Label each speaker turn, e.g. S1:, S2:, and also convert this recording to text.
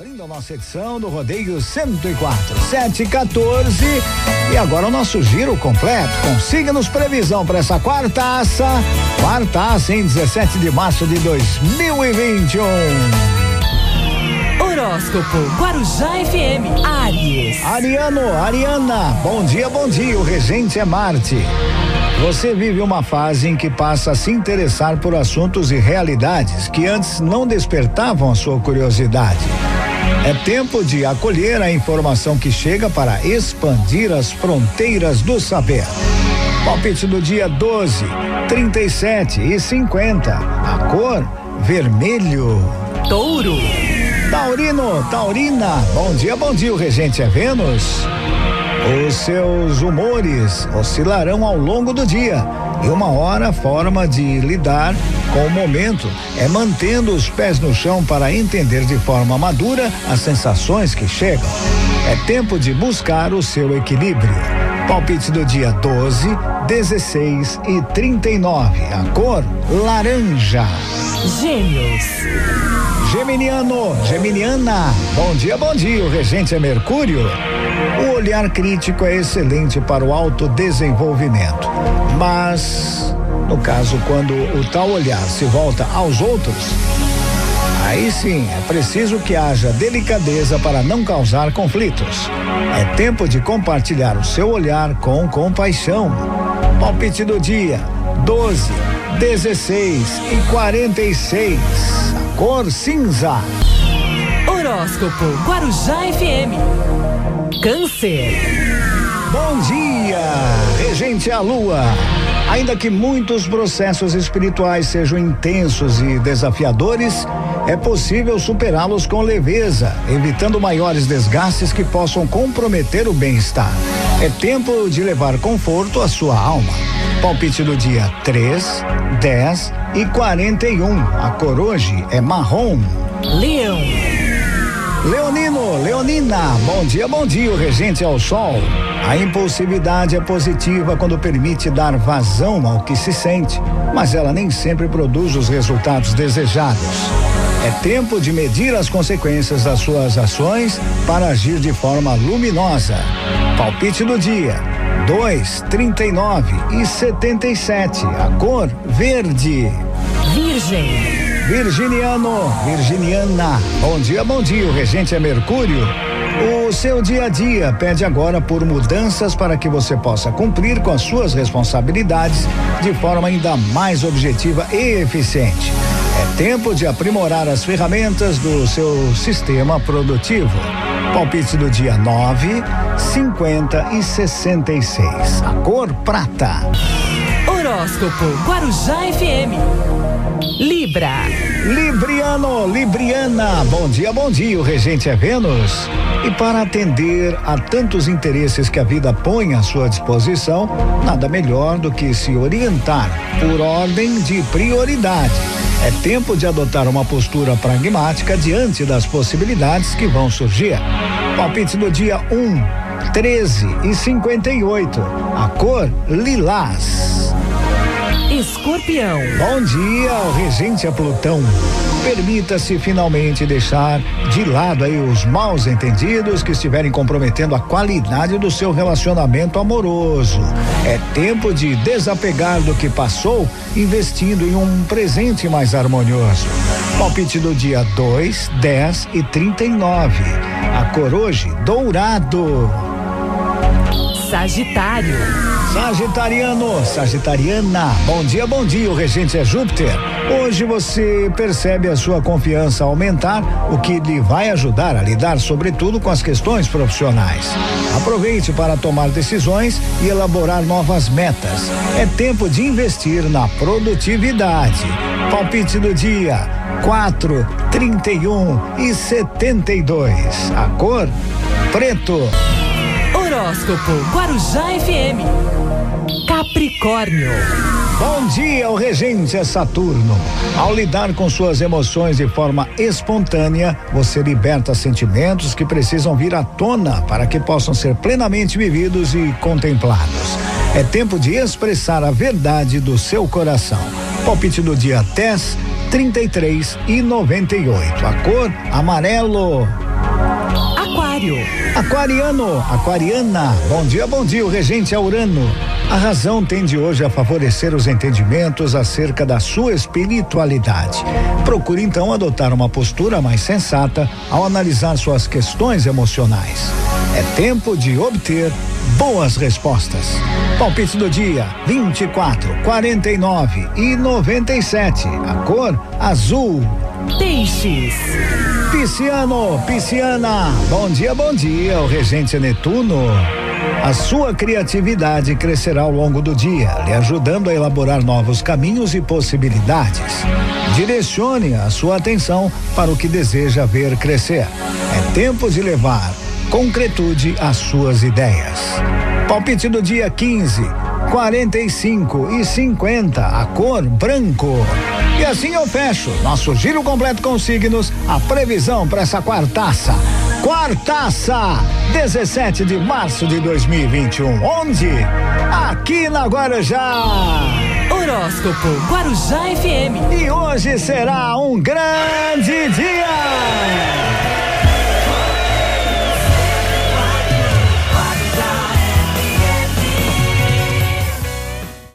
S1: Abrindo a nossa edição do Rodeio 104, 714. E agora o nosso giro completo. Consiga-nos previsão para essa quartaça. Quartaça em 17 de março de 2021.
S2: Horóscopo Guarujá FM Aries.
S1: Ariano, Ariana, bom dia, bom dia. O regente é Marte. Você vive uma fase em que passa a se interessar por assuntos e realidades que antes não despertavam a sua curiosidade. É tempo de acolher a informação que chega para expandir as fronteiras do saber. Palpite do dia 12, 37 e 50. A cor vermelho.
S2: Touro.
S1: Taurino, Taurina, bom dia, bom dia. O regente é Vênus. Os seus humores oscilarão ao longo do dia. E uma hora a forma de lidar com o momento é mantendo os pés no chão para entender de forma madura as sensações que chegam. É tempo de buscar o seu equilíbrio. Palpite do dia 12, 16 e 39. A cor laranja.
S2: Gêmeos.
S1: Geminiano, Geminiana, bom dia, bom dia. O regente é Mercúrio. O olhar crítico é excelente para o autodesenvolvimento, mas no caso quando o tal olhar se volta aos outros, aí sim é preciso que haja delicadeza para não causar conflitos. É tempo de compartilhar o seu olhar com compaixão. Palpite do dia: 12, 16 e 46. A cor cinza.
S2: Horóscopo Guarujá FM. Câncer.
S1: Bom dia, regente a lua. Ainda que muitos processos espirituais sejam intensos e desafiadores, é possível superá-los com leveza, evitando maiores desgastes que possam comprometer o bem-estar. É tempo de levar conforto à sua alma. Palpite do dia 3, 10 e 41. A cor hoje é marrom.
S2: Leão.
S1: Leonino, Leonina, bom dia, bom dia. O regente é o sol. A impulsividade é positiva quando permite dar vazão ao que se sente, mas ela nem sempre produz os resultados desejados. É tempo de medir as consequências das suas ações para agir de forma luminosa. Palpite do dia: 2, 39 e 77. A cor verde.
S2: Virgem.
S1: Virginiano, Virginiana, bom dia, bom dia. O regente é Mercúrio. O seu dia a dia pede agora por mudanças para que você possa cumprir com as suas responsabilidades de forma ainda mais objetiva e eficiente. É tempo de aprimorar as ferramentas do seu sistema produtivo. Palpite do dia 9, 50 e 66. A cor prata.
S2: Horóscopo Guarujá FM. Libra.
S1: Libriano, Libriana, bom dia, bom dia. O regente é Vênus. E para atender a tantos interesses que a vida põe à sua disposição, nada melhor do que se orientar por ordem de prioridade. É tempo de adotar uma postura pragmática diante das possibilidades que vão surgir. Palpite do dia 1, 13 e 58. A cor lilás.
S2: Escorpião.
S1: Bom dia, o regente é Plutão. Permita-se finalmente deixar de lado aí os maus entendidos que estiverem comprometendo a qualidade do seu relacionamento amoroso. É tempo de desapegar do que passou, investindo em um presente mais harmonioso. Palpite do dia 2, 10 e 39. A cor hoje, dourado.
S2: Sagitário.
S1: Sagitariano, Sagitariana, bom dia, bom dia. O regente é Júpiter. Hoje você percebe a sua confiança aumentar, o que lhe vai ajudar a lidar, sobretudo, com as questões profissionais. Aproveite para tomar decisões e elaborar novas metas. É tempo de investir na produtividade. Palpite do dia: 4, 31 e 72. A cor: preto.
S2: Horóscopo Guarujá FM. Capricórnio.
S1: Bom dia, o regente é Saturno. Ao lidar com suas emoções de forma espontânea, você liberta sentimentos que precisam vir à tona para que possam ser plenamente vividos e contemplados. É tempo de expressar a verdade do seu coração. Palpite do dia 10, 33 e 98. A cor amarelo.
S2: Aquário.
S1: Aquariano, aquariana, bom dia, bom dia, o regente é Urano. A razão tende hoje a favorecer os entendimentos acerca da sua espiritualidade. Procure então adotar uma postura mais sensata ao analisar suas questões emocionais. É tempo de obter boas respostas. Palpite do dia: 24, 49 e 97. A cor azul.
S2: Peixes.
S1: Pisciano, pisciana, bom dia, bom dia, o regente Netuno. A sua criatividade crescerá ao longo do dia, lhe ajudando a elaborar novos caminhos e possibilidades. Direcione a sua atenção para o que deseja ver crescer. É tempo de levar concretude às suas ideias. Palpite do dia 15, 45 e 50, a cor branco. E assim eu fecho nosso giro completo com signos, a previsão para essa quartaça. Quartaça, 17 de março de 2021. Onde? Aqui na Guarujá.
S2: Horóscopo Guarujá FM.
S1: E hoje será um grande dia.